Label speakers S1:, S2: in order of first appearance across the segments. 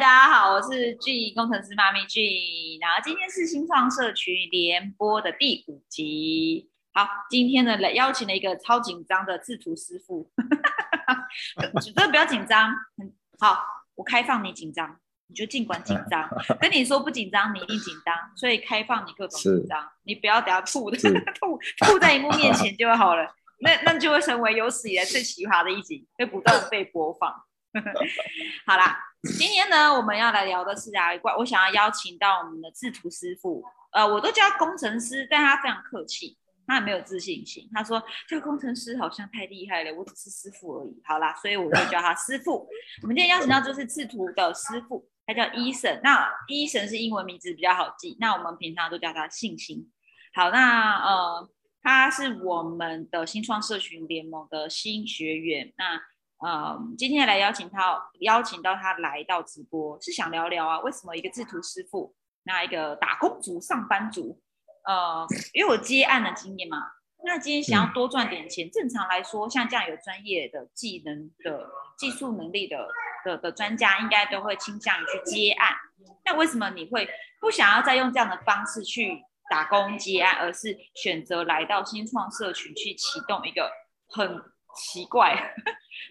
S1: 大家好，我是 G 工程师妈咪 G，然后今天是新创社区联播的第五集。好，今天呢来邀请了一个超紧张的制图师傅，真的不要紧张，很好，我开放你紧张，你就尽管紧张，跟你说不紧张，你一定紧张，所以开放你各种紧张，你不要等下吐的 吐吐在荧幕面前就好了，那那就会成为有史以来最奇葩的一集，会不断被播放。好啦，今天呢我们要来聊的是啊，怪我想要邀请到我们的制图师傅，呃，我都叫工程师，但他非常客气。他很没有自信心，他说这个工程师好像太厉害了，我只是师傅而已。好啦，所以我就叫他师傅。我们今天邀请到就是制图的师傅，他叫伊森。那伊森是英文名字比较好记，那我们平常都叫他信心。好，那呃，他是我们的新创社群联盟的新学员。那呃，今天来邀请他，邀请到他来到直播，是想聊聊啊，为什么一个制图师傅，那一个打工族、上班族。呃，因为我接案的经验嘛，那今天想要多赚点钱，正常来说，像这样有专业的技能的技术能力的的的专家，应该都会倾向于去接案。那为什么你会不想要再用这样的方式去打工接案，而是选择来到新创社群去启动一个很奇怪、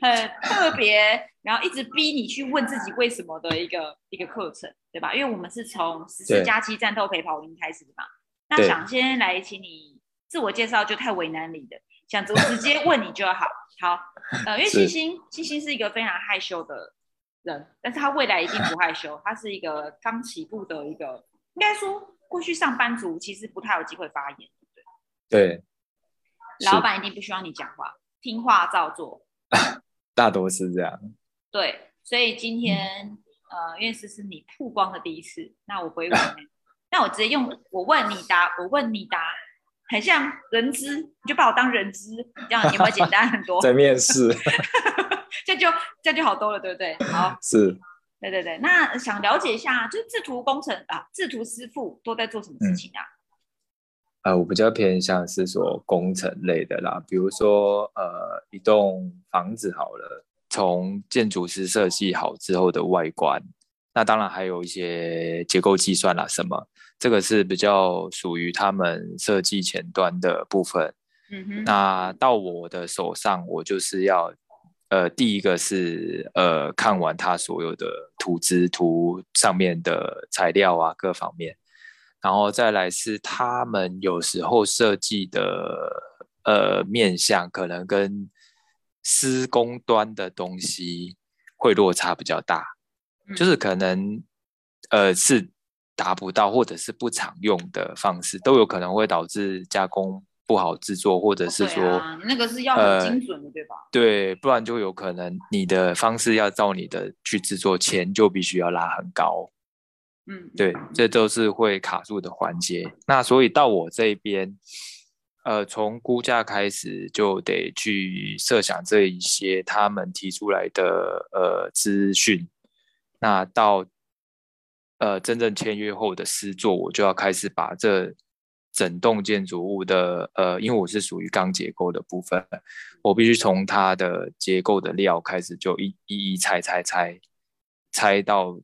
S1: 很特别，然后一直逼你去问自己为什么的一个一个课程，对吧？因为我们是从十四加七战斗陪跑营开始的嘛。那想先来请你自我介绍，就太为难你的，想直直接问你就好。好，呃，因为星星星星是一个非常害羞的人，但是他未来一定不害羞。他是一个刚起步的一个，应该说过去上班族其实不太有机会发言，
S2: 对对？
S1: 老板一定不希望你讲话，听话照做。
S2: 大多是这样。
S1: 对，所以今天呃，因为这是你曝光的第一次，那我不会问你。那我直接用我问你答，我问你答，很像人资，你就把我当人资，这样有没有简单很多？
S2: 在面试，
S1: 这就这就好多了，对不对？好，
S2: 是，
S1: 对对对。那想了解一下，就是制图工程啊，制图师傅都在做什么事情啊？
S2: 呃，我比较偏向是说工程类的啦，比如说呃，一栋房子好了，从建筑师设计好之后的外观。那当然还有一些结构计算啦，什么这个是比较属于他们设计前端的部分。嗯哼。那到我的手上，我就是要，呃，第一个是呃看完他所有的图纸图上面的材料啊各方面，然后再来是他们有时候设计的呃面向可能跟施工端的东西会落差比较大。就是可能，呃，是达不到或者是不常用的方式，都有可能会导致加工不好制作，或者是说，
S1: 那个是要很精准的，对吧？
S2: 对，不然就有可能你的方式要照你的去制作，钱就必须要拉很高。嗯，对，这都是会卡住的环节。那所以到我这边，呃，从估价开始就得去设想这一些他们提出来的呃资讯。那到呃真正签约后的施作，我就要开始把这整栋建筑物的呃，因为我是属于钢结构的部分，我必须从它的结构的料开始，就一一一拆拆拆拆到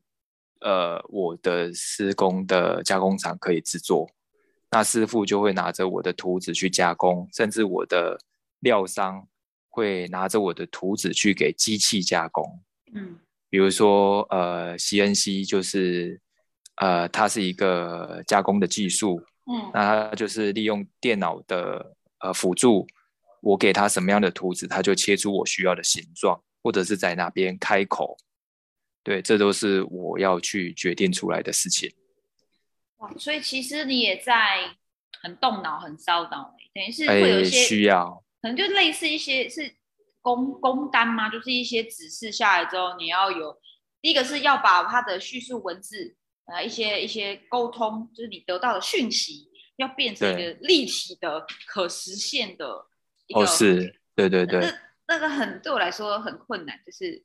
S2: 呃我的施工的加工厂可以制作。那师傅就会拿着我的图纸去加工，甚至我的料商会拿着我的图纸去给机器加工。嗯。比如说，呃，CNC 就是，呃，它是一个加工的技术，嗯，那它就是利用电脑的呃辅助，我给它什么样的图纸，它就切出我需要的形状，或者是在哪边开口，对，这都是我要去决定出来的事情。
S1: 哇，所以其实你也在很动脑、很烧脑，等于是会有一些
S2: 需要，
S1: 可能就类似一些是。工工单吗？就是一些指示下来之后，你要有第一个是要把它的叙述文字，呃，一些一些沟通，就是你得到的讯息，要变成一个立体的、可实现的。
S2: 哦，是，对对对。
S1: 那那个很对我来说很困难，就是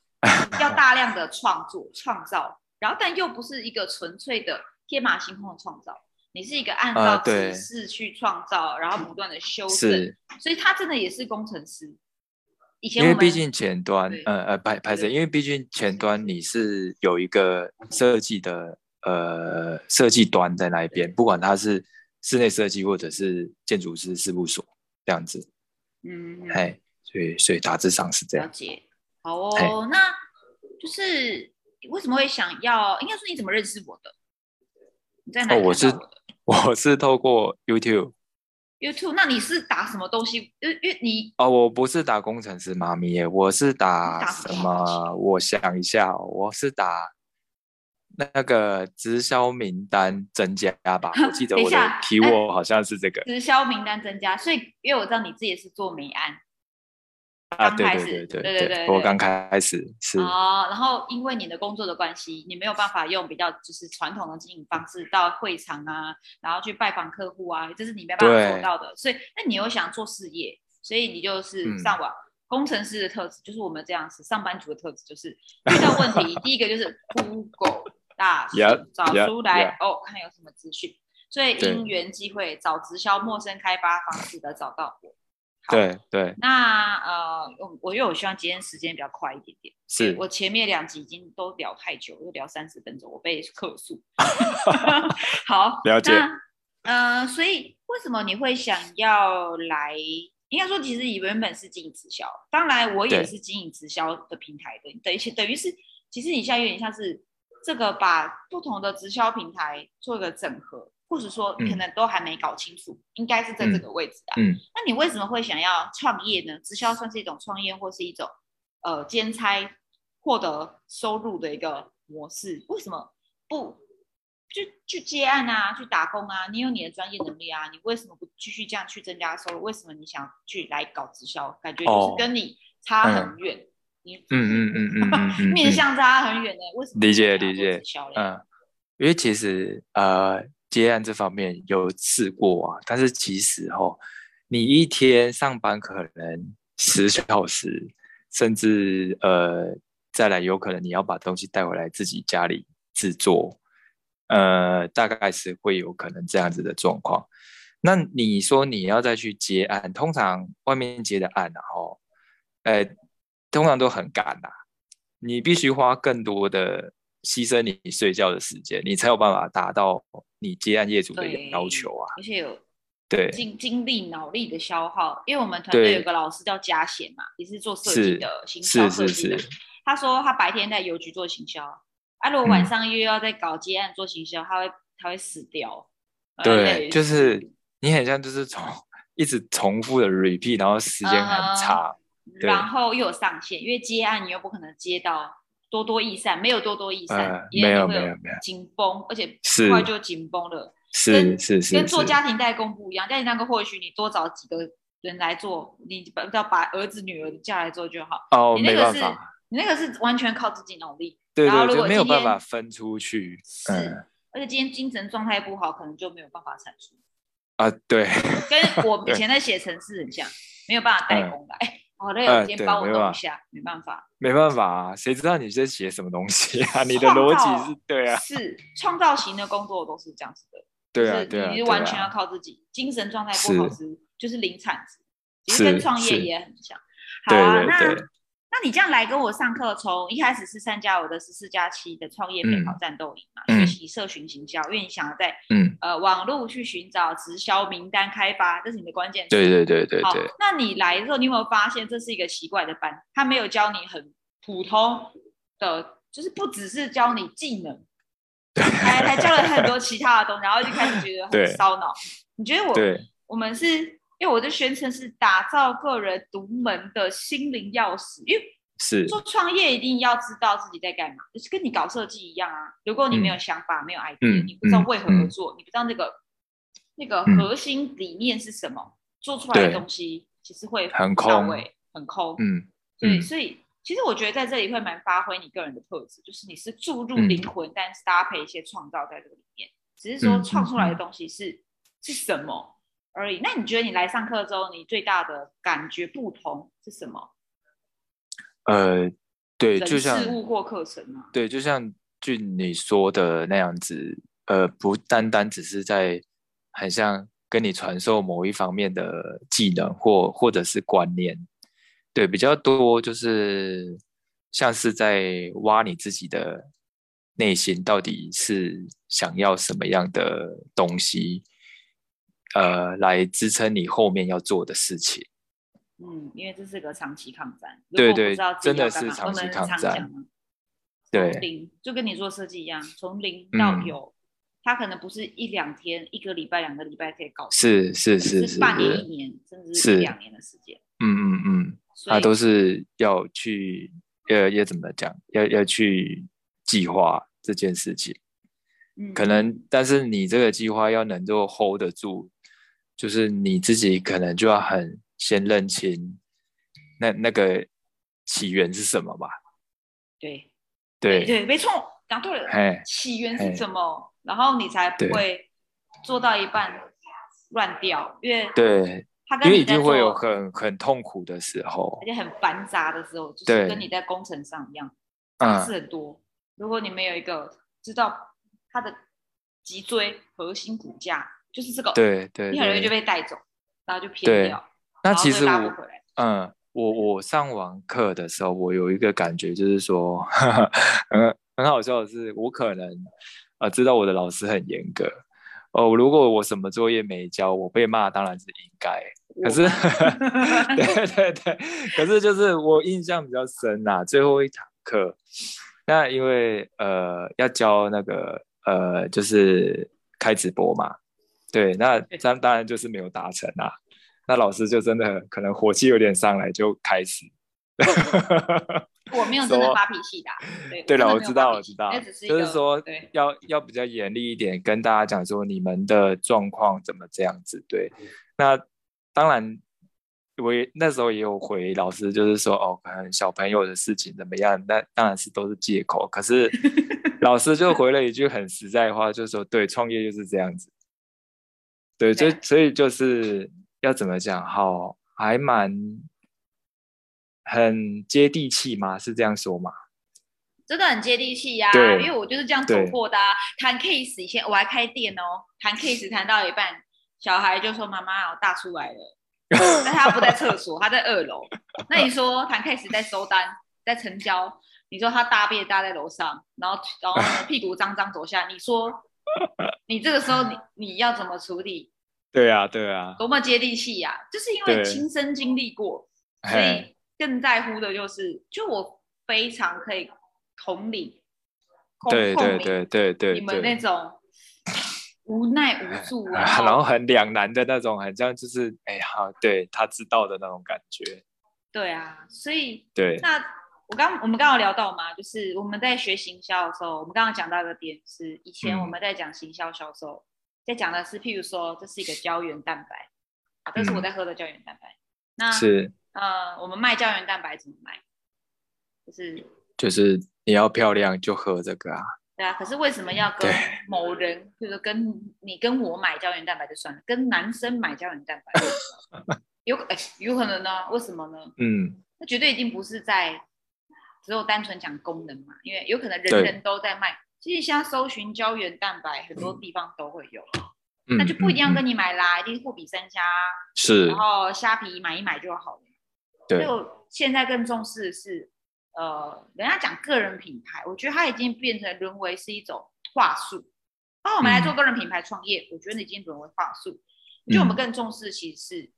S1: 要大量的创作、创造，然后但又不是一个纯粹的天马行空的创造，你是一个按照指示去创造，然后不断的修正，所以他真的也是工程师。因
S2: 为毕竟前端，呃呃，拍拍摄，因为毕竟前端你是有一个设计的，呃，设计端在那一边，不管它是室内设计或者是建筑师事务所这样子，嗯，哎，所以所以大致上是这样。
S1: 了解，好哦，那就是为什么会想要？应该说你怎么认识我的？你在哪？
S2: 哦，我是 我是透过 YouTube。
S1: YouTube，那你是打什么东西？因因你
S2: 哦，我不是打工程师妈咪耶，我是打什么？我想一下，我是打那个直销名单增加吧。我记得 我的提我好像是这个
S1: 直销名单增加，所以因为我知道你自己是做美安。
S2: 啊，对对对对对对，我刚开始是
S1: 哦，然后因为你的工作的关系，你没有办法用比较就是传统的经营方式到会场啊，然后去拜访客户啊，这是你没办法做到的。所以，那你又想做事业，所以你就是上网。工程师的特质就是我们这样子，上班族的特质就是遇到问题，第一个就是 Google 大找出来哦，看有什么资讯。所以因缘机会找直销陌生开发方式的找到我。
S2: 对对，
S1: 那呃，我我因为我希望今天时间比较快一点点，
S2: 是
S1: 我前面两集已经都聊太久，又聊三十分钟，我被客诉。好，
S2: 了解。
S1: 呃，所以为什么你会想要来？应该说，其实你原本是经营直销，当然我也是经营直销的平台的，等于等于是，其实你现在有点像是这个把不同的直销平台做一个整合。或者说可能都还没搞清楚，应该是在这个位置啊。嗯，那你为什么会想要创业呢？直销算是一种创业，或是一种呃兼差获得收入的一个模式。为什么不就去接案啊，去打工啊？你有你的专业能力啊，你为什么不继续这样去增加收入？为什么你想去来搞直销？感觉就是跟你差很远。你嗯嗯嗯嗯嗯，面向差很远呢？为什么
S2: 理解理解？嗯，因为其实呃。接案这方面有试过啊，但是其实哦，你一天上班可能十小时，甚至呃再来有可能你要把东西带回来自己家里制作，呃，大概是会有可能这样子的状况。那你说你要再去接案，通常外面接的案，然后，呃，通常都很赶呐，你必须花更多的。牺牲你睡觉的时间，你才有办法达到你接案业主的要求啊！
S1: 而且有
S2: 对
S1: 精精力、脑力的消耗。因为我们团队有个老师叫嘉贤嘛，也是做设计的行销设计的。他说他白天在邮局做行销，啊，如果晚上又要在搞接案做行销，他会他会死掉。
S2: 对，就是你很像就是从一直重复的 repeat，然后时间很长，
S1: 然后又有上限，因为接案你又不可能接到。多多益善，没有多多益善，
S2: 没有没有没有
S1: 紧绷，而且很快就紧绷了。
S2: 是是是，
S1: 跟做家庭代工不一样。家庭代工或许你多找几个人来做，你不要把儿子女儿叫来做就好。
S2: 哦，
S1: 你那个是，你那个是完全靠自己努力。
S2: 对对对，没有办法分出去。
S1: 是，而且今天精神状态不好，可能就没有办法产出。
S2: 啊，对，
S1: 跟我以前在写程式很像，没有办法代工的。哎。好累，有天帮我弄一下，没办法，
S2: 没办法啊，谁知道你在写什么东西啊？你的逻辑是对啊，
S1: 是创造型的工作都是这样子的，
S2: 对啊，对啊，
S1: 你是完全要靠自己，精神状态不好时就是零产值，其实跟创业也很像。好啊，那。那你这样来跟我上课，从一开始是参加我的十四加七的创业陪跑战斗营嘛，学习社群行销，因为你想要在呃网络去寻找直销名单开发，这是你的关键词。
S2: 对对对对对。
S1: 那你来的时候，你有没有发现这是一个奇怪的班？他没有教你很普通的，就是不只是教你技能，还还教了很多其他的东西，然后就开始觉得很烧脑。你觉得我我们是？因为我的宣称是打造个人独门的心灵钥匙，因为
S2: 是。
S1: 做创业一定要知道自己在干嘛，就是跟你搞设计一样啊。如果你没有想法、没有 idea，你不知道为何而做，你不知道那个那个核心理念是什么，做出来的东西其实会
S2: 很空，
S1: 很空。嗯，对，所以其实我觉得在这里会蛮发挥你个人的特质，就是你是注入灵魂，但是搭配一些创造在这个里面，只是说创出来的东西是是什么。而已。那你觉得你来上课之后，你最大的感觉不同是什么？
S2: 呃，对，就像
S1: 事物或课程啊。
S2: 对，就像俊你说的那样子，呃，不单单只是在很像跟你传授某一方面的技能或或者是观念，对，比较多就是像是在挖你自己的内心，到底是想要什么样的东西，呃，来支撑你后面要做的事情。
S1: 嗯，因为这是个长期抗战。
S2: 对对，真的是长期抗战。对，
S1: 零就跟你做设计一样，从零到有，它可能不是一两天、一个礼拜、两个礼拜可以搞。
S2: 是是是
S1: 是，半年、一年，甚至是两年的时间。
S2: 嗯嗯嗯，它都是要去，要，要怎么讲？要要去计划这件事情。嗯，可能，但是你这个计划要能够 hold 得住，就是你自己可能就要很先认清那那个起源是什么吧。
S1: 对。
S2: 对
S1: 对，没错，讲对了。起源是什么？然后你才不会做到一半乱掉，因为
S2: 对，他因为一定会有很很痛苦的时候，
S1: 而且很繁杂的时候，就是跟你在工程上一样，杂事很多。如果你没有一个知道它的脊椎核心骨架就是这个，
S2: 对对，
S1: 你很容易就被带走，然后就偏掉，
S2: 那其实我嗯。我我上完课的时候，我有一个感觉，就是说，很很好笑的是，我可能呃知道我的老师很严格哦。如果我什么作业没交，我被骂当然是应该。可是，对对对，可是就是我印象比较深呐，最后一堂课，那因为呃要教那个呃就是开直播嘛，对，那当当然就是没有达成啊。那老师就真的可能火气有点上来，就开始。
S1: 我没有真的发脾气的。
S2: 对了，
S1: 我
S2: 知道，我知道，就是说要要比较严厉一点，跟大家讲说你们的状况怎么这样子。对，那当然我也那时候也有回老师，就是说哦，可能小朋友的事情怎么样，那当然是都是借口。可是 老师就回了一句很实在的话，就是说对，创业就是这样子。对，所以所以就是。要怎么讲？好，还蛮很接地气嘛？是这样说吗？
S1: 真的很接地气呀，因为我就是这样走过的。谈 case 以前我还开店哦，谈 case 谈到一半，小孩就说：“妈妈，我大出来了。”但他不在厕所，他在二楼。那你说谈 case 在收单，在成交？你说他大便搭在楼上，然后然后屁股脏脏走下，你说你这个时候你你要怎么处理？
S2: 对啊，对啊，
S1: 多么接地气呀！就是因为亲身经历过，所以更在乎的就是，就我非常可以同理，
S2: 对对对对对，
S1: 你们那种无奈无助，然
S2: 后很两难的那种，很像就是哎呀，对他知道的那种感觉。
S1: 对啊，所以
S2: 对，
S1: 那我刚我们刚刚聊到嘛，就是我们在学行销的时候，我们刚刚讲到一个点是，以前我们在讲行销销售。在讲的是，譬如说，这是一个胶原蛋白，这是我在喝的胶原蛋白。那
S2: 是
S1: 呃，我们卖胶原蛋白怎么卖？就是
S2: 就是你要漂亮就喝这个啊。
S1: 对啊，可是为什么要跟某人，就是跟你跟我买胶原蛋白就算了，跟男生买胶原蛋白 有哎有可能呢？为什么呢？嗯，那绝对一定不是在只有单纯讲功能嘛，因为有可能人人都在卖。其实现在搜寻胶原蛋白，很多地方都会有，那就不一定要跟你买啦，一定是货比三家，
S2: 是，
S1: 然后虾皮买一买就好了。
S2: 对，
S1: 我现在更重视的是，呃，人家讲个人品牌，我觉得它已经变成沦为是一种话术。帮我们来做个人品牌创业，我觉得已经沦为话术。就我们更重视其实是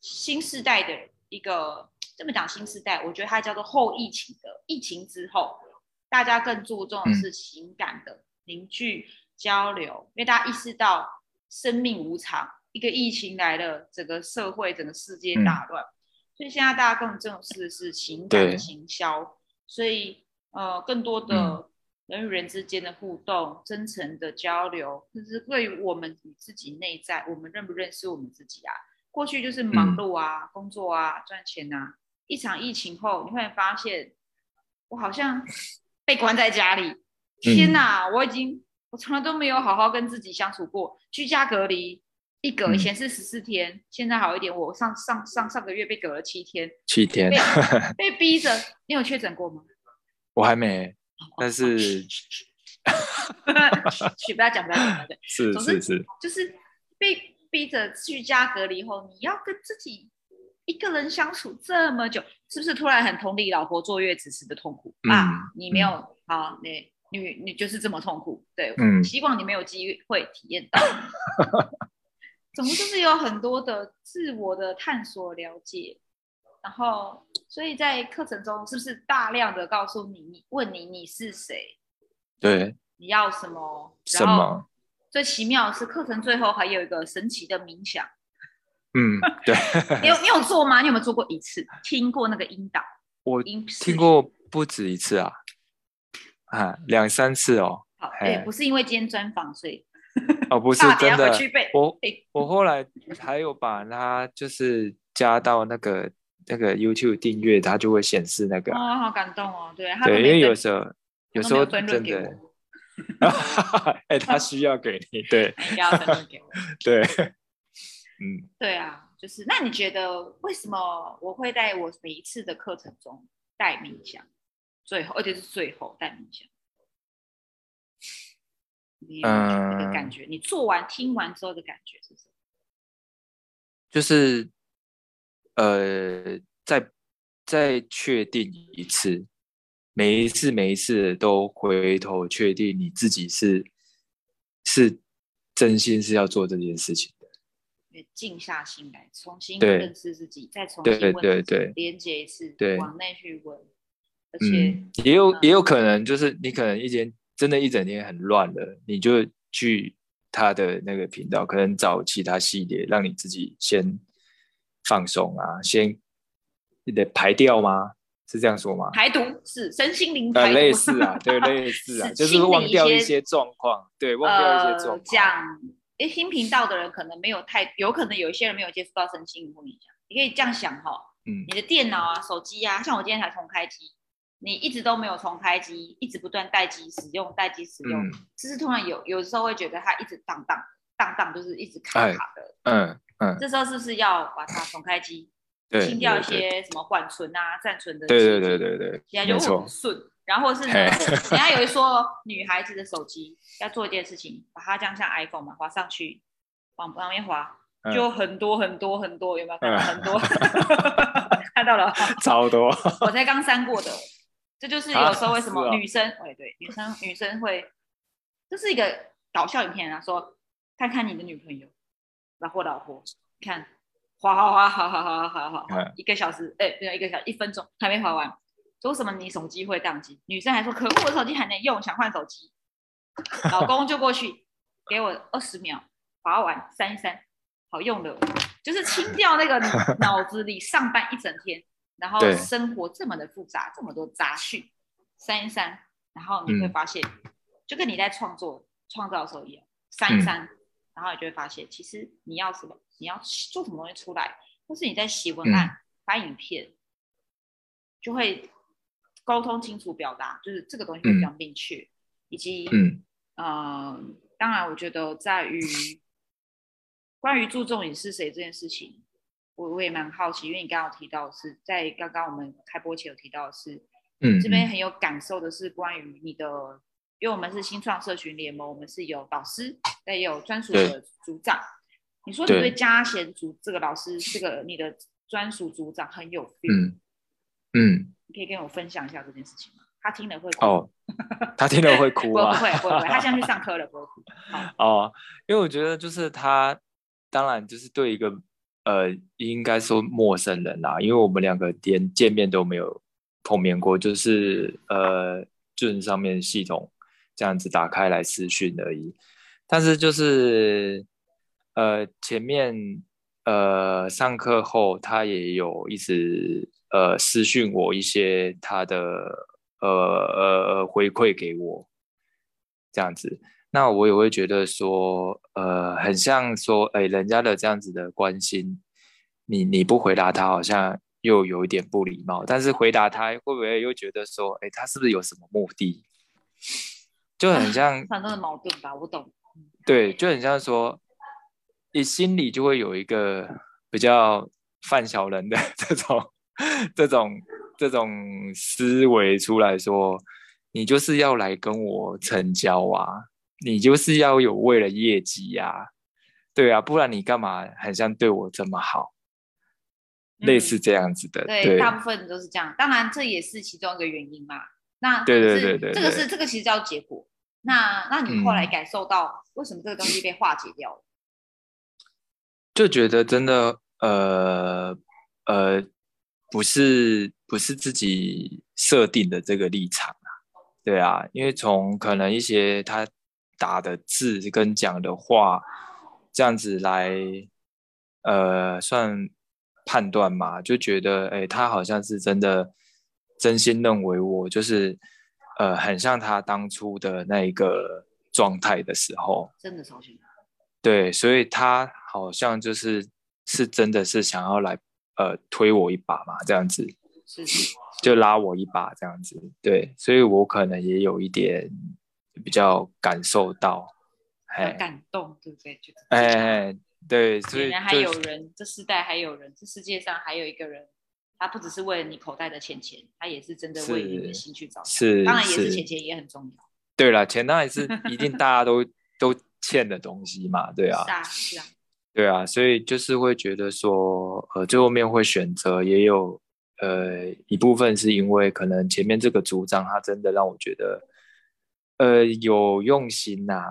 S1: 新时代的一个，这么讲新时代，我觉得它叫做后疫情的疫情之后。大家更注重的是情感的凝聚交流，因为大家意识到生命无常，一个疫情来了，整个社会、整个世界大乱，所以现在大家更重视的是情感行销，所以呃，更多的人与人之间的互动、真诚的交流，就是对于我们与自己内在，我们认不认识我们自己啊？过去就是忙碌啊、工作啊、赚钱啊，一场疫情后，你会发现我好像。被关在家里，天哪！我已经我从来都没有好好跟自己相处过。居家隔离一隔，以前是十四天，现在好一点。我上上上上个月被隔了七天，
S2: 七天
S1: 被逼着。你有确诊过吗？
S2: 我还没，但是，
S1: 去不要讲不要讲，对，
S2: 是是是，
S1: 就是被逼着居家隔离后，你要跟自己一个人相处这么久，是不是突然很同理老婆坐月子时的痛苦啊？你没有好，你你你就是这么痛苦，对，嗯，希望你没有机会体验到。总之就是有很多的自我的探索了解，然后所以在课程中是不是大量的告诉你，你问你你是谁？
S2: 对，
S1: 你要什么？
S2: 什么？
S1: 最奇妙的是课程最后还有一个神奇的冥想。
S2: 嗯，对。
S1: 你有你有做吗？你有没有做过一次？听过那个引导？
S2: 我听过不止一次啊，啊，两三次
S1: 哦。好，哎，不是因为今天专访所以。
S2: 哦，不是真的。我我后来还有把它就是加到那个那个 YouTube 订阅，它就会显示那个。
S1: 哦，好感动哦，对。
S2: 对，因为有时候有时候真的。哎，他需要给你，对。
S1: 要分论给我。
S2: 对。嗯。
S1: 对啊，就是那你觉得为什么我会在我每一次的课程中带冥想，最后而且是最后带冥想？嗯，的感觉，你做完听完之后的感觉是什么？
S2: 就是，呃，再再确定一次，每一次每一次都回头确定你自己是是真心是要做这件事情的，
S1: 静下心来重新认识自己，再重新问
S2: 对对
S1: 连接一次，
S2: 对，
S1: 往内去问，而且
S2: 也有也有可能就是你可能一天。真的，一整天很乱了，你就去他的那个频道，可能找其他系列，让你自己先放松啊，先你得排掉吗？是这样说吗？
S1: 排毒是身心灵排毒，
S2: 类似啊，对，类 似啊，就是忘掉一些状况，对，忘掉一些状况。
S1: 讲，诶，新频道的人可能没有太，有可能有一些人没有接触到身心灵或冥想，你可以这样想哈，嗯，你的电脑啊、手机啊，像我今天才重开机。你一直都没有重开机，一直不断待机使用，待机使用，就是突然有有时候会觉得它一直荡荡荡荡，就是一直卡卡的。
S2: 嗯嗯。
S1: 这时候是不是要把它重开机，清掉一些什么缓存啊、暂存的？
S2: 对对对对对。
S1: 现在就很顺。然后是呢，人家有一说女孩子的手机要做一件事情，把它这样像 iPhone 嘛，滑上去，往旁边滑，就很多很多很多，有没有看到很多？看到了。
S2: 超多。
S1: 我才刚删过的。这就是有时候为什么女生，对对，女生女生会，这是一个搞笑影片啊，说看看你的女朋友，老婆老婆，看，滑滑滑，好好好好好好，一个小时，哎，没有一个小一分钟还没滑完，说什么你手机会宕机？女生还说可恶，我手机还能用，想换手机，老公就过去给我二十秒划完删一删，好用的，就是清掉那个 脑子里上班一整天。然后生活这么的复杂，这么多杂讯，删一删，然后你会发现，就跟你在创作创造的时候一样，删一删，然后你就会发现，其实你要什么，你要做什么东西出来，或是你在写文案、拍影片，就会沟通清楚、表达，就是这个东西会比较明确，以及，嗯，呃，当然，我觉得在于关于注重你是谁这件事情。我我也蛮好奇，因为你刚刚提到是在刚刚我们开播前有提到的是，嗯，这边很有感受的是关于你的，因为我们是新创社群联盟，我们是有导师，也有专属的组长。你说你对。嘉贤组这个老师，这个你的专属组长很有 feel，
S2: 嗯，
S1: 你可以跟我分享一下这件事情吗？他听了会
S2: 哦，他听了会哭
S1: 啊？不会不会不会，他现在去上课了，不会哭。
S2: 哦，因为我觉得就是他，当然就是对一个。呃，应该说陌生人啦，因为我们两个连见面都没有碰面过，就是呃，就是上面系统这样子打开来私讯而已。但是就是呃，前面呃上课后，他也有一直呃私讯我一些他的呃呃回馈给我这样子。那我也会觉得说，呃，很像说，哎，人家的这样子的关心，你你不回答他，好像又有一点不礼貌；但是回答他，会不会又觉得说，哎，他是不是有什么目的？就很像
S1: 反正的矛盾吧，我懂。
S2: 对，就很像说，你心里就会有一个比较犯小人的 这种、这种、这种思维出来说，你就是要来跟我成交啊。你就是要有为了业绩呀，对啊，不然你干嘛很像对我这么好？类似这样子的。
S1: 对，大部分都是这样。当然，这也是其中一个原因嘛。那
S2: 对对对对，
S1: 这个是这个其实叫结果。那那你后来感受到为什么这个东西被化解掉了？
S2: 就觉得真的，呃呃，不是不是自己设定的这个立场啊。对啊，因为从可能一些他打的字跟讲的话，这样子来，呃，算判断嘛，就觉得，哎，他好像是真的真心认为我就是。呃，很像他当初的那一个状态的时候，
S1: 真的超像。
S2: 对，所以他好像就是是真的是想要来呃推我一把嘛，这样子，
S1: 是是，
S2: 就拉我一把这样子。对，所以我可能也有一点比较感受到，
S1: 很感动，对不对？就
S2: 哎，对，所以
S1: 还有人，这世代还有人，这世界上还有一个人。他不只是为了你口袋的钱钱，他也是真的为你的心去着想。
S2: 是，
S1: 当然也是钱钱也很重要。
S2: 对了，钱当然是一定大家都 都欠的东西嘛，对啊。
S1: 是啊，是啊。
S2: 对啊，所以就是会觉得说，呃，最后面会选择也有呃一部分是因为可能前面这个组长他真的让我觉得呃有用心呐，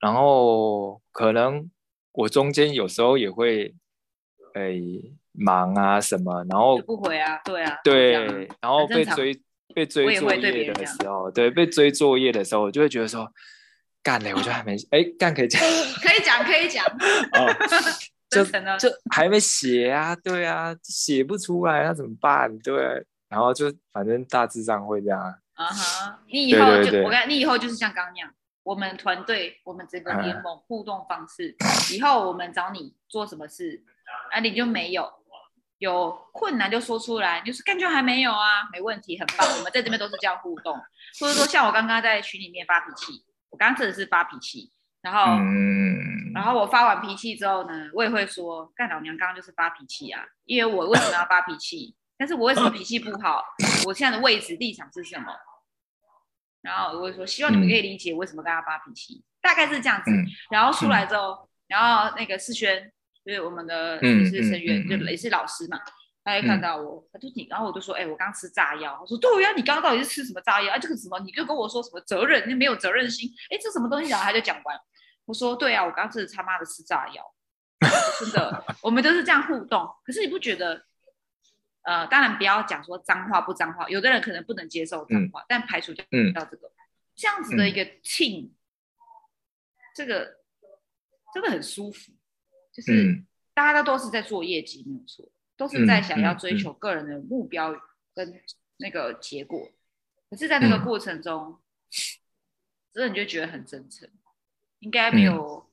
S2: 然后可能我中间有时候也会诶。忙啊什么，然后
S1: 不回啊，对啊，
S2: 对，然后被追被追作业的时候，对，被追作业的时候，我就会觉得说，干嘞，我就还没，哎，干可以讲，
S1: 可以讲，可以讲，哦，
S2: 就就还没写啊，对啊，写不出来，那怎么办？对，然后就反正大致上会这样。
S1: 啊哈，你以后就我跟你以后就是像刚刚那样，我们团队，我们整个联盟互动方式，以后我们找你做什么事，啊，你就没有。有困难就说出来，就是感觉还没有啊，没问题，很棒。我们在这边都是这样互动，或者说像我刚刚在群里面发脾气，我刚刚真的是发脾气，然后，然后我发完脾气之后呢，我也会说，干老娘刚刚就是发脾气啊，因为我为什么要发脾气？但是我为什么脾气不好？我现在的位置立场是什么？然后我会说，希望你们可以理解为什么跟他发脾气，大概是这样子。然后出来之后，然后那个世轩。就是我们的也是成员，就也是老师嘛。他一看到我，他就你，然后我就说：“哎，我刚吃炸药。”我说：“对呀，你刚刚到底是吃什么炸药？啊，这个什么？你就跟我说什么责任？你没有责任心？哎，这什么东西？”然后他就讲完。我说：“对啊，我刚刚真的他妈的吃炸药，真的。我们都是这样互动。可是你不觉得？呃，当然不要讲说脏话不脏话，有的人可能不能接受脏话，但排除掉这个这样子的一个 team，，这个真的很舒服。”就是大家都都是在做业绩，没有错，都是在想要追求个人的目标跟那个结果。可是，在那个过程中，真的你就觉得很真诚，应该没有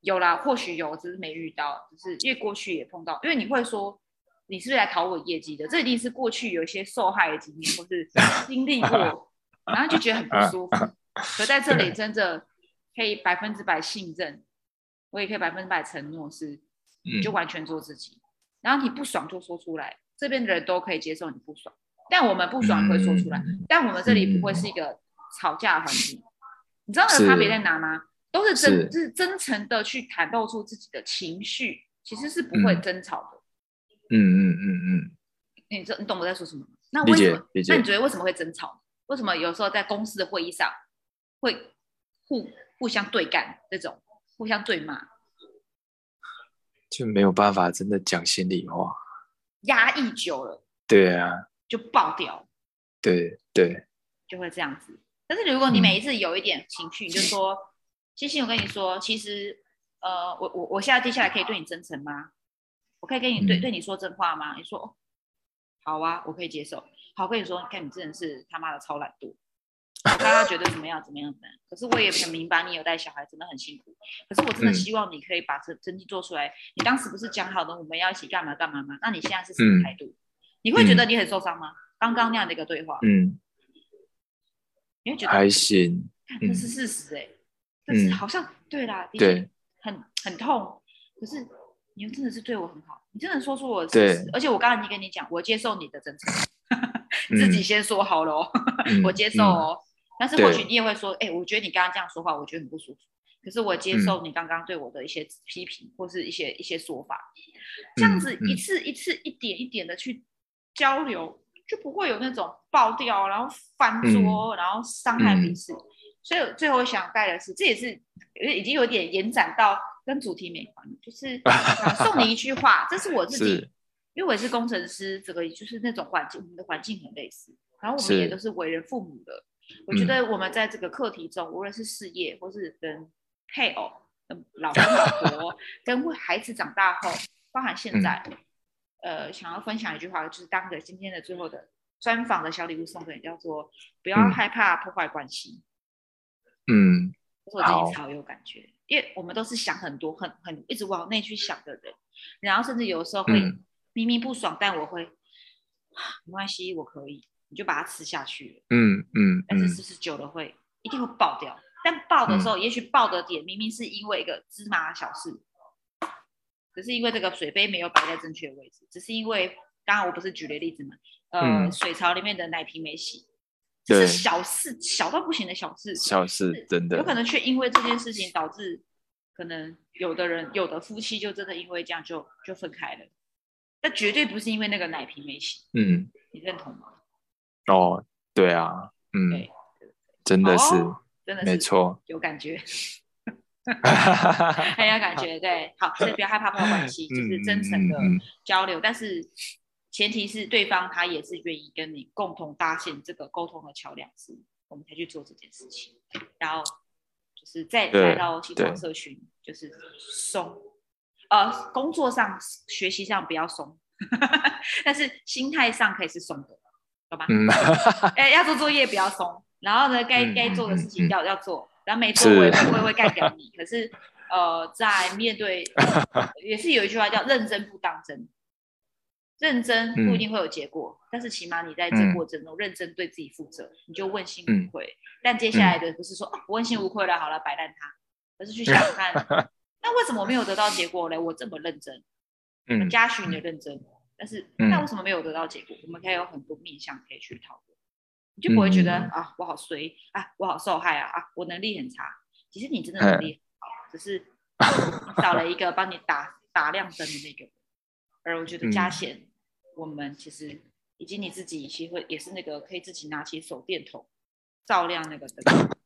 S1: 有啦，或许有，只是没遇到。只是因为过去也碰到，因为你会说你是不是来讨我业绩的？这一定是过去有一些受害的经验，或是 经历过，然后就觉得很不舒服。可在这里，真的可以百分之百信任。我也可以百分之百承诺是，你就完全做自己，然后你不爽就说出来，这边的人都可以接受你不爽，但我们不爽会说出来，但我们这里不会是一个吵架环境，你知道的差别在哪吗？都是真，是真诚的去袒露出自己的情绪，其实是不会争吵的。
S2: 嗯嗯嗯嗯，
S1: 你这你懂我在说什么吗？那为什么？那你觉得为什么会争吵？为什么有时候在公司的会议上会互互相对干这种？互相对骂，
S2: 就没有办法真的讲心里话，
S1: 压抑久了，
S2: 对啊，
S1: 就爆掉，
S2: 对对，
S1: 就会这样子。但是如果你每一次有一点情绪，你就说：“星星，我跟你说，其实，呃，我我我现在接下来可以对你真诚吗？我可以跟你对对你说真话吗？”你说：“好啊，我可以接受。”好，我跟你说，看你真的是他妈的超懒惰。我刚刚觉得怎么样怎么样怎么样，可是我也很明白你有带小孩真的很辛苦，可是我真的希望你可以把这成绩做出来。你当时不是讲好的我们要一起干嘛干嘛吗？那你现在是什么态度？你会觉得你很受伤吗？刚刚那样的一个对话，嗯，你会觉得？
S2: 还行，
S1: 这是事实哎，但是好像对啦，
S2: 对，
S1: 很很痛，可是你又真的是对我很好，你真的说出我的事实，而且我刚刚已经跟你讲，我接受你的真诚，自己先说好了，我接受哦。但是或许你也会说，哎，我觉得你刚刚这样说话，我觉得很不舒服。可是我接受你刚刚对我的一些批评或是一些一些说法，这样子一次一次一点一点的去交流，就不会有那种爆掉，然后翻桌，然后伤害彼此。所以最后想带的是，这也是已经有点延展到跟主题没关，就是 送你一句话，这是我自己，因为我也是工程师，这个就是那种环境，我们的环境很类似，然后我们也都是为人父母的。我觉得我们在这个课题中，无论是事业，或是跟配偶、跟老公老婆、跟孩子长大后，包含现在，呃，想要分享一句话，就是当着今天的最后的专访的小礼物送给你，叫做不要害怕破坏关系。
S2: 嗯，
S1: 我自己超有感觉，因为我们都是想很多、很很一直往内去想的人，然后甚至有时候会明明不爽，但我会没关系，我可以。你就把它吃下去了，
S2: 嗯嗯，
S1: 但是是不是久了会一定会爆掉。但爆的时候，也许爆的点明明是因为一个芝麻小事，只是因为这个水杯没有摆在正确的位置，只是因为刚刚我不是举了例子嘛，呃，水槽里面的奶瓶没洗，是小事，小到不行的小事，
S2: 小事真的
S1: 有可能却因为这件事情导致，可能有的人有的夫妻就真的因为这样就就分开了，那绝对不是因为那个奶瓶没洗，
S2: 嗯，
S1: 你认同吗？
S2: 哦，对啊，嗯，真的是，
S1: 真的是，
S2: 没错，
S1: 有感觉，很有感觉，对，好，所以不要害怕破关系，就是真诚的交流，但是前提是对方他也是愿意跟你共同搭建这个沟通的桥梁，是，我们才去做这件事情，然后就是再来到新创社群，就是松，呃，工作上、学习上不要松，但是心态上可以是松的。好吧，哎，要做作业不要松，然后呢，该该做的事情要要做，然后没做我也不会会干掉你。可是，呃，在面对 也是有一句话叫“认真不当真”，认真不一定会有结果，但是起码你在这过程中认真对自己负责，你就问心无愧。但接下来的不是说问心无愧了，好了，摆烂他，而是去 想看，那为什么没有得到结果嘞？我这么认真，嗯，嘉许你的认真。但是，那为什么没有得到结果？我们可以有很多面向可以去讨论，你就不会觉得啊，我好衰啊，我好受害啊啊，我能力很差。其实你真的能力很好，只是少了一个帮你打打亮灯的那个。而我觉得加贤，我们其实以及你自己，其实会也是那个可以自己拿起手电筒照亮那个灯。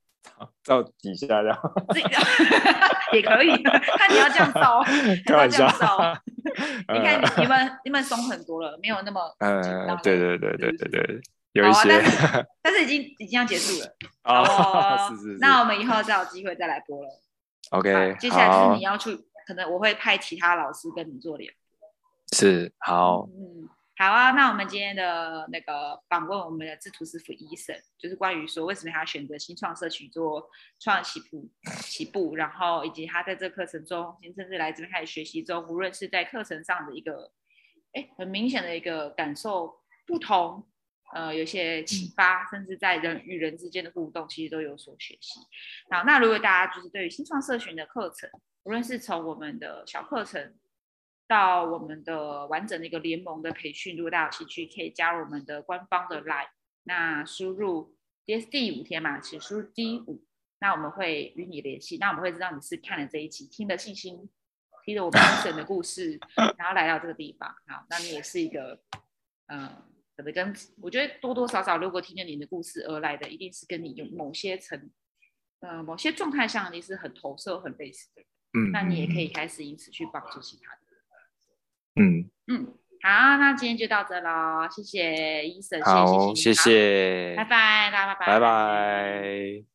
S2: 照底下这样，
S1: 也可以，看你要这样照，要这样照。你看你们你们松很多了，没有那么
S2: 嗯，对对对对对对，有一些，
S1: 但是已经已经要结束了。哦，是是是。那我们以后再有机会再来播了。
S2: OK，
S1: 接下来是你要去，可能我会派其他老师跟你做脸
S2: 是好。
S1: 嗯。好啊，那我们今天的那个访问，我们的制图师傅医生，就是关于说为什么他选择新创社区做创起步起步，然后以及他在这课程中，甚至来这边开始学习中，无论是在课程上的一个，哎，很明显的一个感受不同，呃，有些启发，甚至在人与人之间的互动，其实都有所学习。好，那如果大家就是对于新创社群的课程，无论是从我们的小课程。到我们的完整的一个联盟的培训，如果大家有兴趣，可以加入我们的官方的 Line，那输入 DSD 五天嘛，请输入 D 五，那我们会与你联系，那我们会知道你是看了这一期，听了信心，听了我们完整的故事，然后来到这个地方，好，那你也是一个，呃，可能跟我觉得多多少少，如果听见你的故事而来的，一定是跟你有某些层，呃，某些状态上你是很投射、很类似的，嗯，那你也可以开始因此去帮助其他的。
S2: 嗯。
S1: 嗯，好，那今天就到这喽，谢谢医生，
S2: 好，谢谢，
S1: 拜拜，大家拜拜，
S2: 拜拜。